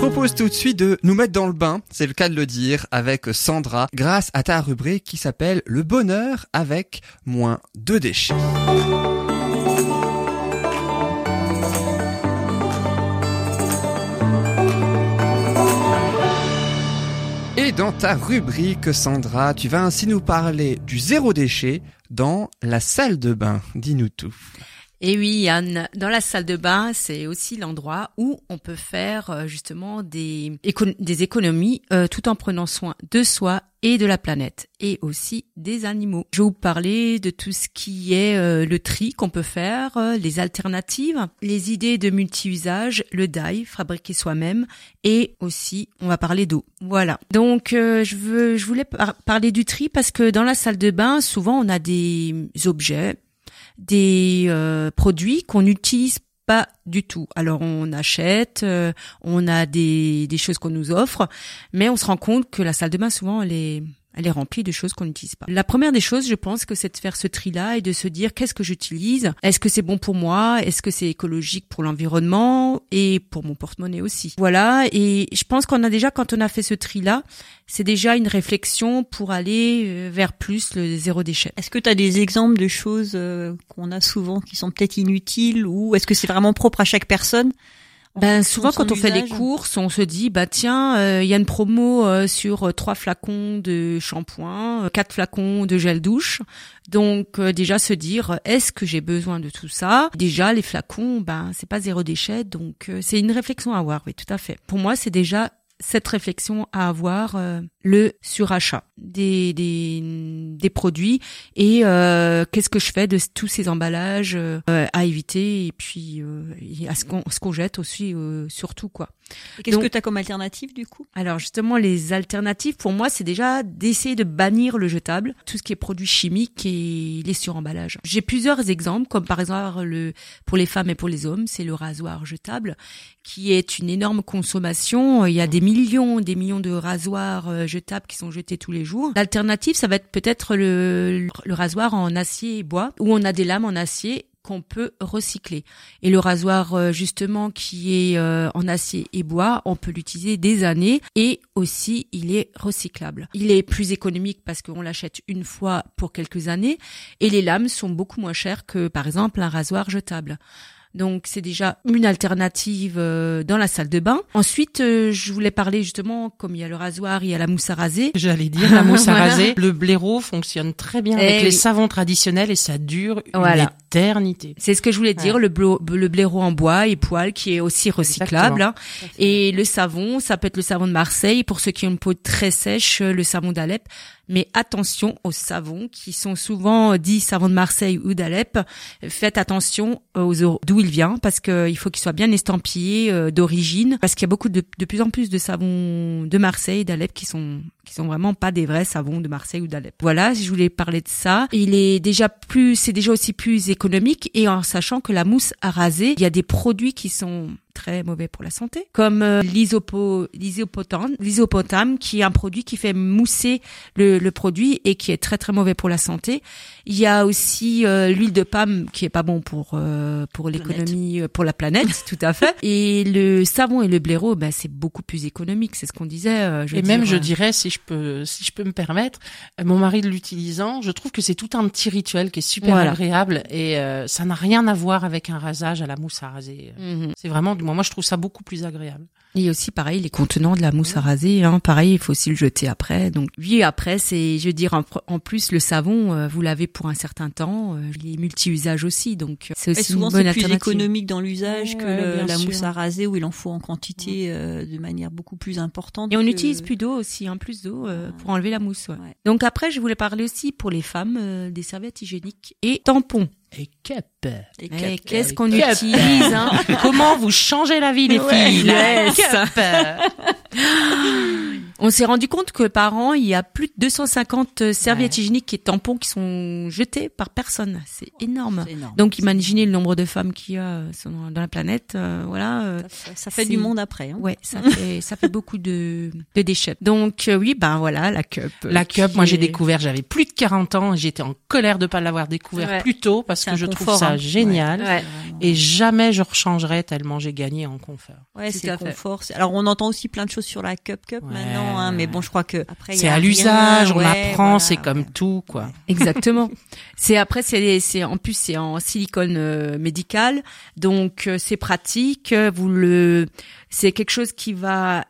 propose tout de suite de nous mettre dans le bain, c'est le cas de le dire, avec Sandra, grâce à ta rubrique qui s'appelle Le bonheur avec moins de déchets. Et dans ta rubrique, Sandra, tu vas ainsi nous parler du zéro déchet dans la salle de bain. Dis-nous tout. Et oui, Yann, dans la salle de bain, c'est aussi l'endroit où on peut faire euh, justement des, des économies euh, tout en prenant soin de soi et de la planète et aussi des animaux. Je vais vous parler de tout ce qui est euh, le tri qu'on peut faire, les alternatives, les idées de multi-usage, le dye, fabriquer soi-même et aussi on va parler d'eau. Voilà. Donc je veux je voulais parler du tri parce que dans la salle de bain, souvent on a des objets des euh, produits qu'on n'utilise pas du tout. Alors on achète, euh, on a des, des choses qu'on nous offre, mais on se rend compte que la salle de bain souvent elle est elle est remplie de choses qu'on n'utilise pas. La première des choses, je pense que c'est de faire ce tri-là et de se dire qu'est-ce que j'utilise? Est-ce que c'est bon pour moi? Est-ce que c'est écologique pour l'environnement et pour mon porte-monnaie aussi? Voilà. Et je pense qu'on a déjà, quand on a fait ce tri-là, c'est déjà une réflexion pour aller euh, vers plus le zéro déchet. Est-ce que tu as des exemples de choses euh, qu'on a souvent qui sont peut-être inutiles ou est-ce que c'est vraiment propre à chaque personne? Ben souvent quand on fait des courses, on se dit bah tiens, il euh, y a une promo euh, sur euh, trois flacons de shampoing, quatre flacons de gel douche. Donc déjà se dire est-ce que j'ai besoin de tout ça? Déjà les flacons, ben c'est pas zéro déchet, donc c'est une réflexion à avoir. Oui, tout à fait. Pour moi, c'est déjà cette réflexion à avoir euh, le surachat des, des, des produits et euh, qu'est-ce que je fais de tous ces emballages euh, à éviter et puis à ce qu'on ce qu'on jette aussi surtout quoi. Qu'est-ce que tu as comme alternative du coup? Alors justement les alternatives pour moi c'est déjà d'essayer de bannir le jetable, tout ce qui est produits chimiques et les suremballages. J'ai plusieurs exemples comme par exemple le pour les femmes et pour les hommes, c'est le rasoir jetable qui est une énorme consommation, il y a des millions, des millions de rasoirs euh, jetables qui sont jetés tous les jours. L'alternative, ça va être peut-être le, le rasoir en acier et bois, où on a des lames en acier qu'on peut recycler. Et le rasoir euh, justement qui est euh, en acier et bois, on peut l'utiliser des années et aussi il est recyclable. Il est plus économique parce qu'on l'achète une fois pour quelques années et les lames sont beaucoup moins chères que par exemple un rasoir jetable. Donc c'est déjà une alternative euh, dans la salle de bain. Ensuite, euh, je voulais parler justement, comme il y a le rasoir, il y a la mousse à raser. J'allais dire la mousse à raser. Le blaireau fonctionne très bien avec les savons traditionnels et ça dure une éternité. C'est ce que je voulais dire, le, le blaireau en bois et poil qui est aussi recyclable. Hein. Et le savon, ça peut être le savon de Marseille pour ceux qui ont une peau très sèche, le savon d'Alep mais attention aux savons qui sont souvent dits savons de Marseille ou d'Alep. Faites attention aux d'où il vient parce qu'il faut qu'il soit bien estampillé euh, d'origine parce qu'il y a beaucoup de, de plus en plus de savons de Marseille, d'Alep qui sont qui sont vraiment pas des vrais savons de Marseille ou d'Alep. Voilà, si je voulais parler de ça, il est déjà plus, c'est déjà aussi plus économique et en sachant que la mousse à raser, il y a des produits qui sont très mauvais pour la santé, comme euh, l'isopotame, l'isopotame qui est un produit qui fait mousser le, le, produit et qui est très très mauvais pour la santé. Il y a aussi euh, l'huile de palme qui est pas bon pour euh, pour l'économie, euh, pour la planète, tout à fait. Et le savon et le blaireau, ben c'est beaucoup plus économique, c'est ce qu'on disait. Je et même, je dirais, si je peux si je peux me permettre, mon mari l'utilisant, je trouve que c'est tout un petit rituel qui est super agréable et ça n'a rien à voir avec un rasage à la mousse à raser. Mhm. C'est vraiment moi, je trouve ça beaucoup plus agréable. Et aussi, pareil, les contenants de la mousse à raser, hein, pareil, il faut aussi le jeter après. Donc, oui, après, c'est, je veux dire, en, plus, le savon, euh, vous l'avez pour un certain temps, euh, il est multi-usage aussi, donc euh, c'est aussi souvent, une bonne c'est plus économique dans l'usage que la mousse à raser où il en faut en quantité de manière beaucoup plus importante. Et on utilise plus d'eau aussi, hein, plus d'eau pour enlever la mousse. Donc après, je voulais parler aussi pour les femmes des serviettes hygiéniques et tampons. Et qu'est-ce qu'on utilise hein? Comment vous changez la vie, les filles? yes. On s'est rendu compte que par an, il y a plus de 250 serviettes hygiéniques et tampons qui sont jetés par personne. C'est énorme. énorme. Donc imaginez le nombre de femmes qu'il y a dans la planète. Euh, voilà. euh, Ça, ça fait du monde après. Hein. Ouais, ça fait ça fait beaucoup de, de déchets. Donc euh, oui, ben voilà la cup. La cup, moi j'ai découvert, j'avais plus de 40 ans, j'étais en colère de pas l'avoir découvert Ouais. plus tôt parce que je trouve ça hein. génial. Ouais. Et jamais je rechangerais tellement j'ai gagné en confort. Ouais, c'est confort. Alors on entend aussi plein de choses sur la cup cup maintenant, hein, mais bon, je crois que C'est a à l'usage, on ouais, apprend, voilà, c'est comme ouais. tout, quoi. Exactement. c'est après c'est c'est en plus c'est en silicone euh, médical, donc euh, c'est pratique. Vous le c'est quelque chose qui va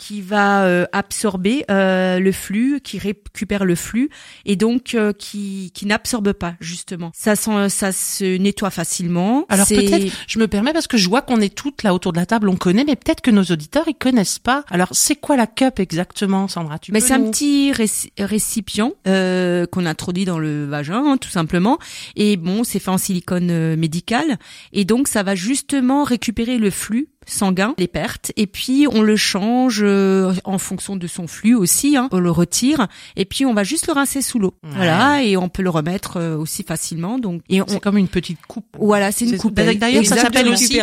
qui va euh, absorber euh, le flux, qui récupère le flux et donc euh, qui qui n'absorbe pas justement. Ça ça se nettoie facilement. Alors peut-être, je me permets parce que je vois qu'on est toutes là autour de la table, on connaît, mais peut-être que nos auditeurs ils connaissent pas. Alors c'est quoi la cup exactement, Sandra? Tu Mais c'est un petit réci- récipient euh, qu'on introduit dans le vagin, hein, tout simplement. Et bon, c'est fait en silicone euh, médical. Et donc, ça va justement récupérer le flux sanguin, les pertes, et puis on le change euh, en fonction de son flux aussi. Hein, on le retire, et puis on va juste le rincer sous l'eau. Ouais. Voilà, et on peut le remettre euh, aussi facilement. Donc, et on, C'est comme une petite coupe. voilà, c'est une coupe. D'ailleurs, ça s'appelle aussi-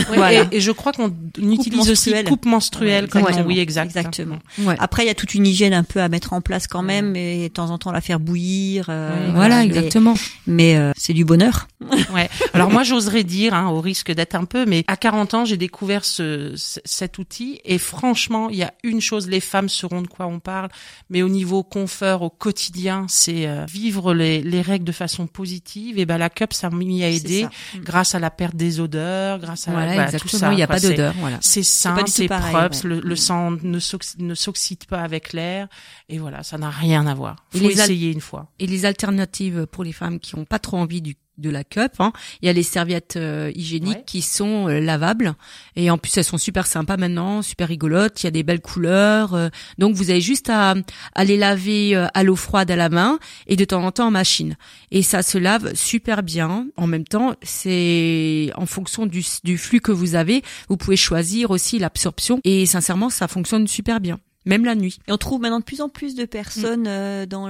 Voilà. et, et je crois qu'on utilise aussi menstruelle. coupe menstruelle. Ouais, comme exactement. oui, exact. Exactement. Ouais. Après, il y a toute une hygiène un peu à mettre en place quand même, et de temps en temps la faire bouillir. euh, Voilà, mais- exactement. Mais euh, c'est du bonheur. Ouais. Alors moi, j'oserais dire, hein, au risque d'être un peu, mais à 40 ans, j'ai découvert ce, ce- cet outil et franchement, il y a une chose, les femmes sauront de quoi on parle, mais au niveau confort, au quotidien, c'est euh, vivre les, les règles de façon positive. Et ben la cup, ça m'y a aidé ça. grâce à la perte des odeurs, grâce à Voilà, voilà, tout ça. Il n'y a pas d'odeur. Voilà. C'est sain, c'est propre, ouais. le, le sang ne s'ox- ne s'oxyde pas avec l'air, et voilà, ça n'a rien à voir. Et Faut essayer une fois. Et les alternatives pour les femmes qui ont pas trop envie du de la cup, hein, il y a les serviettes euh, hygiéniques Ouais. qui sont euh, lavables et en plus elles sont super sympas maintenant, super rigolotes. Il y a des belles couleurs, euh, donc vous avez juste à, à les laver à l'eau froide à la main et de temps en temps en machine. Et ça se lave super bien. En même temps, c'est en fonction du, du flux que vous avez, vous pouvez choisir aussi l'absorption et sincèrement ça fonctionne super bien, même la nuit. Et on trouve maintenant de plus en plus de personnes euh, dans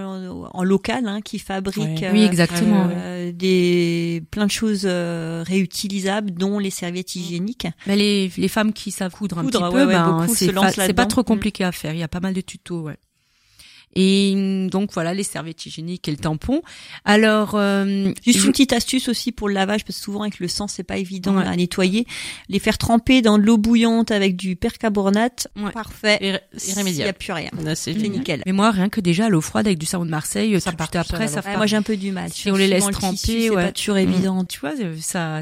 en local hein, qui fabriquent Ouais. euh, oui, exactement. euh, des plein de choses euh, réutilisables, dont les serviettes hygiéniques. Mais les, les femmes qui savent coudre un Coudre, petit ouais, peu, ben, c'est pas trop Mm. compliqué à faire. Il y a pas mal de tutos, ouais. Et hum, donc voilà les serviettes hygiéniques et le tampon. Alors euh, Juste une petite astuce aussi pour le lavage, parce que souvent avec le sang c'est pas évident Ouais. à nettoyer. Les faire tremper dans de l'eau bouillante avec du percarbonate, Ouais. parfait. Irré- Il y a Irrémédiable. plus rien. C'est nickel. mais moi rien que déjà à l'eau froide avec du savon de Marseille, Ça tout part tout après ça. Ouais, moi j'ai un peu du mal. Si on les laisse le tremper, tissu, ouais. pas toujours Mm. évident. Tu vois, ça,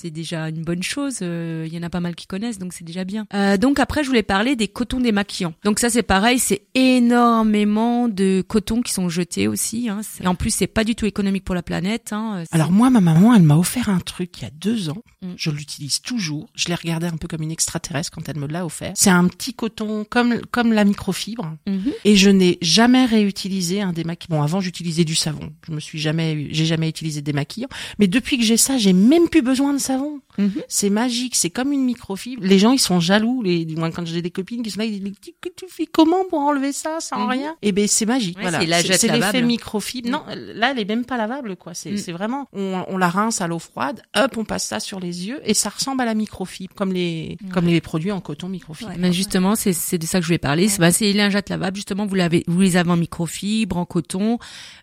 c'est déjà une bonne chose. euh, Il y en a pas mal qui connaissent, donc c'est déjà bien. Euh, donc après, je voulais parler des cotons démaquillants. Donc ça, c'est pareil, c'est énormément de cotons qui sont jetés aussi. Hein. Et en plus, c'est pas du tout économique pour la planète. Hein. C'est- Alors moi, ma maman, elle m'a offert un truc il y a deux ans. Mm. Je l'utilise toujours. Je l'ai regardé un peu comme une extraterrestre quand elle me l'a offert. C'est un petit coton comme comme la microfibre. Mhm. Et je n'ai jamais réutilisé un démaquillant. Bon, avant j'utilisais du savon. Je me suis jamais, j'ai jamais utilisé de démaquillant. Mais depuis que j'ai ça, j'ai même plus besoin de savon. Mhm. C'est magique. C'est comme une microfibre. Les gens, ils sont jaloux. Les, moi, quand j'ai des copines qui sont là, ils disent, mais tu, tu fais comment pour enlever ça sans Mhm. rien? Eh ben, c'est magique. Ouais, voilà. c'est l'effet microfibre. Non, là, elle est même pas lavable, quoi. C'est, Mm. c'est vraiment, on, on la rince à l'eau froide. Hop, on passe ça sur les yeux et ça ressemble à la microfibre, comme les, comme les produits en coton microfibre. Ouais. Mais justement, c'est c'est de ça que je voulais parler. C'est bah, c'est les lingettes lavables. Justement, vous l'avez, vous les avez en microfibre, en coton.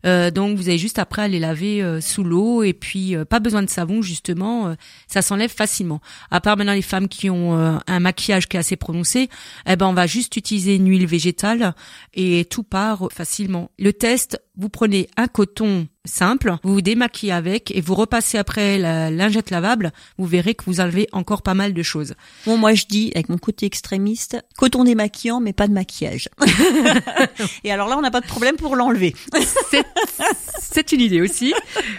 Euh, donc, vous avez juste après à les laver euh, sous l'eau et puis euh, pas besoin de savon. Justement, euh, ça s'enlève facilement. À part maintenant les femmes qui ont euh, un maquillage qui est assez prononcé, eh ben on va juste utiliser une huile végétale et tout part facilement. Le test, vous prenez un coton simple, vous vous démaquillez avec et vous repassez après la lingette lavable, vous verrez que vous enlevez encore pas mal de choses. Bon, moi je dis, avec mon côté extrémiste, coton démaquillant, mais pas de maquillage. Et alors là, on n'a pas de problème pour l'enlever. C'est- une idée aussi.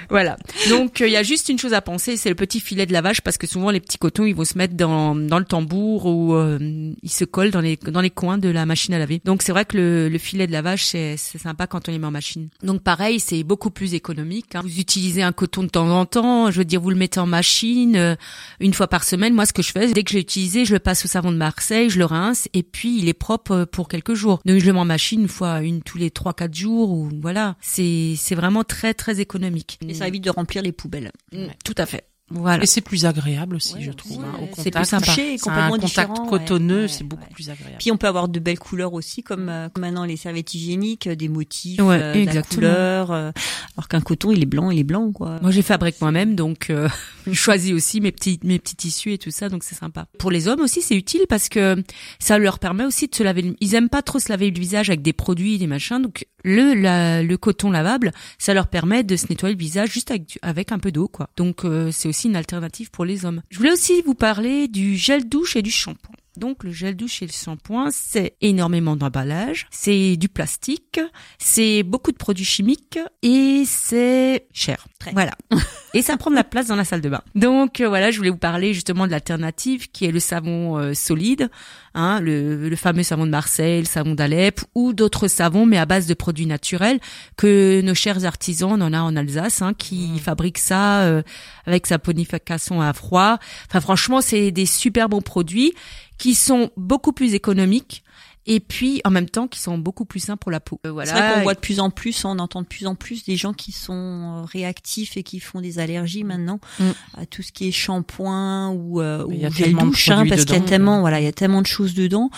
Voilà. Donc euh, il y a juste une chose à penser, c'est le petit filet de lavage parce que souvent les petits cotons ils vont se mettre dans dans le tambour ou euh, ils se collent dans les dans les coins de la machine à laver. Donc c'est vrai que le, le filet de lavage c'est c'est sympa quand on les met en machine. Donc pareil, c'est beaucoup plus économique. Hein. Vous utilisez un coton de temps en temps, je veux dire, vous le mettez en machine euh, une fois par semaine. Moi, ce que je fais, dès que j'ai utilisé, je le passe au savon de Marseille, je le rince et puis il est propre euh, pour quelques jours. Donc je le mets en machine une fois, une tous les trois quatre jours ou voilà. C'est c'est vraiment très très économique. Et ça évite de remplir les poubelles. Mm, tout à fait. Voilà. Et c'est plus agréable aussi, je trouve. Hein, au c'est plus sympa. C'est un contact cotonneux, c'est beaucoup plus agréable. Puis on peut avoir de belles couleurs aussi, comme, euh, maintenant les serviettes hygiéniques, des motifs, euh, de la couleur. Euh, alors qu'un coton, il est blanc, il est blanc, quoi. Moi, j'ai fabrique moi-même, donc je choisis aussi mes petits mes petits tissus et tout ça, donc c'est sympa. Pour les hommes aussi, c'est utile parce que ça leur permet aussi de se laver. Ils aiment pas trop se laver le visage avec des produits, des machins, donc le le coton lavable, ça leur permet de se nettoyer le visage juste avec avec un peu d'eau, quoi. Donc c'est aussi une alternative pour les hommes. Je voulais aussi vous parler du gel douche et du shampoing. Donc le gel douche et le shampoing, c'est énormément d'emballage, c'est du plastique, c'est beaucoup de produits chimiques et c'est cher. Voilà. et ça prend de la place dans la salle de bain. Donc euh, voilà, je voulais vous parler justement de l'alternative qui est le savon euh, solide, hein, le, fameux savon de Marseille, le savon d'Alep ou d'autres savons mais à base de produits naturels que nos chers artisans, on en a en Alsace, hein, qui mmh. fabriquent ça euh, avec sa ponification à froid. Enfin franchement, c'est des super bons produits qui sont beaucoup plus économiques et puis en même temps qui sont beaucoup plus sains pour la peau. Euh, voilà. C'est vrai qu'on voit de plus en plus, on entend de plus en plus des gens qui sont euh, réactifs et qui font des allergies maintenant mm. à tout ce qui est shampoing ou, euh, ou gel douche, hein, parce qu'il y a tellement, voilà, il y a tellement de choses dedans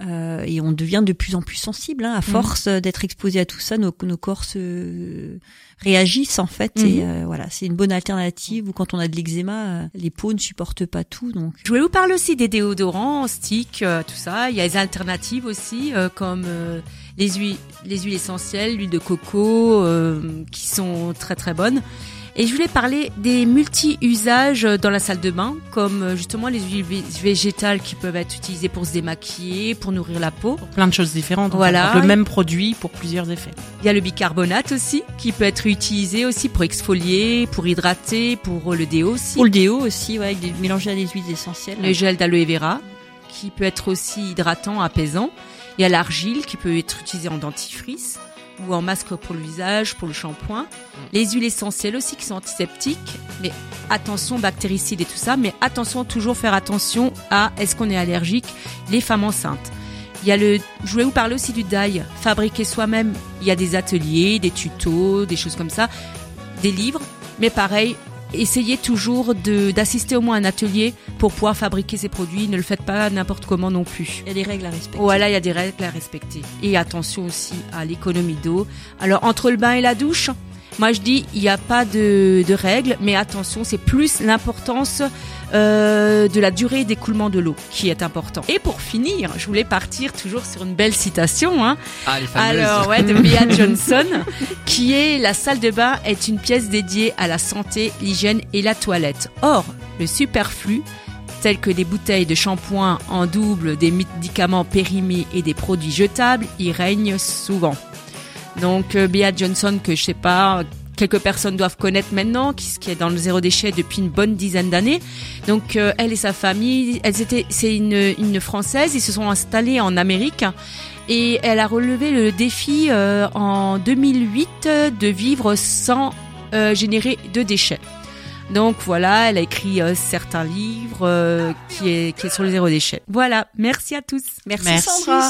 euh, et on devient de plus en plus sensible hein, à mm. force d'être exposé à tout ça, nos, nos corps se réagissent en fait et mm. voilà, c'est une bonne alternative. Ou quand on a de l'eczéma, les peaux ne supportent pas tout. Donc, je voulais vous parler aussi des déodorants, sticks, tout ça. Il y a des alternatives aussi aussi, euh, comme euh, les huiles, les huiles essentielles, l'huile de coco, euh, qui sont très très bonnes. Et je voulais parler des multi-usages dans la salle de bain, comme justement les huiles végétales qui peuvent être utilisées pour se démaquiller, pour nourrir la peau. Plein de choses différentes. Voilà. le même produit pour plusieurs effets. Il y a le bicarbonate aussi, qui peut être utilisé aussi pour exfolier, pour hydrater, pour le déo aussi. Pour le déo aussi, ouais, mélanger à des huiles essentielles. Le gel d'aloe vera, qui peut être aussi hydratant, apaisant. Il y a l'argile qui peut être utilisée en dentifrice ou en masque pour le visage, pour le shampoing. Mm. Les huiles essentielles aussi qui sont antiseptiques, mais attention bactéricides et tout ça, mais attention toujours faire attention à est-ce qu'on est allergique les femmes enceintes. Il y a le, je voulais vous parler aussi du dye, fabriquer soi-même. Il y a des ateliers, des tutos, des choses comme ça, des livres, mais pareil, essayez toujours d'assister au moins à un atelier pour pouvoir fabriquer ces produits. Ne le faites pas n'importe comment non plus. Il y a des règles à respecter. Voilà, il y a des règles à respecter. Et attention aussi à l'économie d'eau. Alors entre le bain et la douche, moi je dis il n'y a pas de, de règles, mais attention, c'est plus l'importance euh, de la durée d'écoulement de l'eau qui est important. Et pour finir, je voulais partir toujours sur une belle citation. Hein. Ah, les Alors, ouais, de Bea Johnson, qui est la salle de bain est une pièce dédiée à la santé, l'hygiène et la toilette. Or, le superflu tels que des bouteilles de shampoing en double, des médicaments périmés et des produits jetables, y règne souvent. Donc euh, Bea Johnson, que je sais pas, quelques personnes doivent connaître maintenant, qui, est dans le zéro déchet depuis une bonne dizaine d'années. Donc euh, elle et sa famille, elles étaient, c'est une, une française, ils se sont installés en Amérique et elle a relevé le défi euh, en 2008 de vivre sans euh, générer de déchets. Donc voilà, elle a écrit euh, certains livres euh, qui, est, qui est sur le zéro déchet. Voilà, merci à tous. Merci,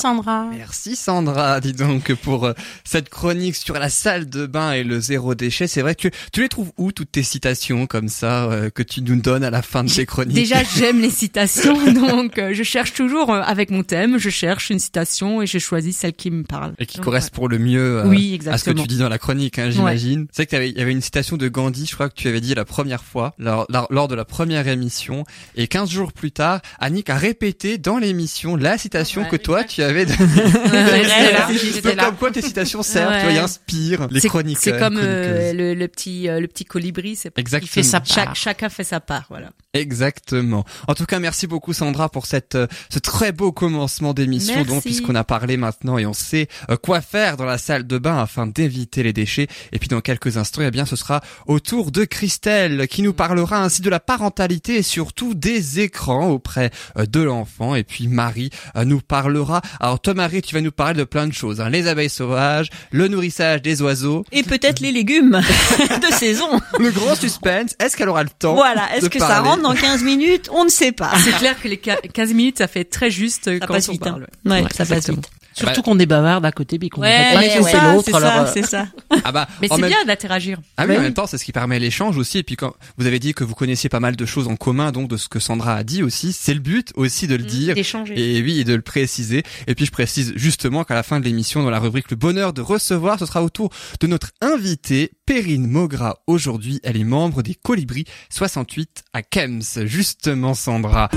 Sandra. Merci Sandra, dis donc pour euh, cette chronique sur la salle de bain et le zéro déchet. C'est vrai que tu les trouves où toutes tes citations comme ça que tu nous donnes à la fin de tes chroniques? Déjà, j'aime les citations, donc je cherche toujours avec mon thème, je cherche une citation et je choisis celle qui me parle. Et qui correspond le mieux oui, à ce que tu dis dans la chronique, hein, j'imagine. C'est vrai qu'il y avait une citation de Gandhi, je crois que tu avais dit la première fois lors, lors, de la première émission. Et 15 jours plus tard, Annick a répété dans l'émission la citation que toi tu avais donnée. Ouais, comme quoi tes citations servent, tu vois, inspirent les chroniques. C'est comme euh, le, le, petit euh, le petit colibri, c'est Exactement. fait sa part. chacun fait sa part, voilà. Exactement. En tout cas, merci beaucoup Sandra pour cette euh, ce très beau commencement d'émission donc puisqu'on a parlé maintenant et on sait quoi faire dans la salle de bain afin d'éviter les déchets. Et puis dans quelques instants, eh bien ce sera au tour de Christelle qui qui nous parlera ainsi de la parentalité et surtout des écrans auprès euh, de l'enfant. Et puis Marie euh, nous parlera. Alors toi Marie, tu vas nous parler de plein de choses. Hein. Les abeilles sauvages, le nourrissage des oiseaux. Et peut-être les légumes de saison. Le gros suspense, est-ce qu'elle aura le temps Voilà, est-ce que ça rentre dans 15 minutes? On ne sait pas. C'est clair que les 15 minutes, ça fait très juste ça quand on vite, hein. parle. Ouais, ça passe vite. Surtout qu'on est bavard à côté, puis qu'on ouais, pas ouais, ouais, l'autre. C'est ça, euh, c'est ça. Ah bah, mais c'est bien d'interagir. Ah oui, en même temps, c'est ce qui permet l'échange aussi. Et puis quand vous avez dit que vous connaissiez pas mal de choses en commun, donc de ce que Sandra a dit aussi, c'est le but aussi de le mmh, dire. Et oui, et de le préciser. Et puis je précise justement qu'à la fin de l'émission, dans la rubrique Le bonheur de recevoir, ce sera au tour de notre invitée, Perrine Mogra. Aujourd'hui, elle est membre des Colibris 68 à Kems. Justement, Sandra.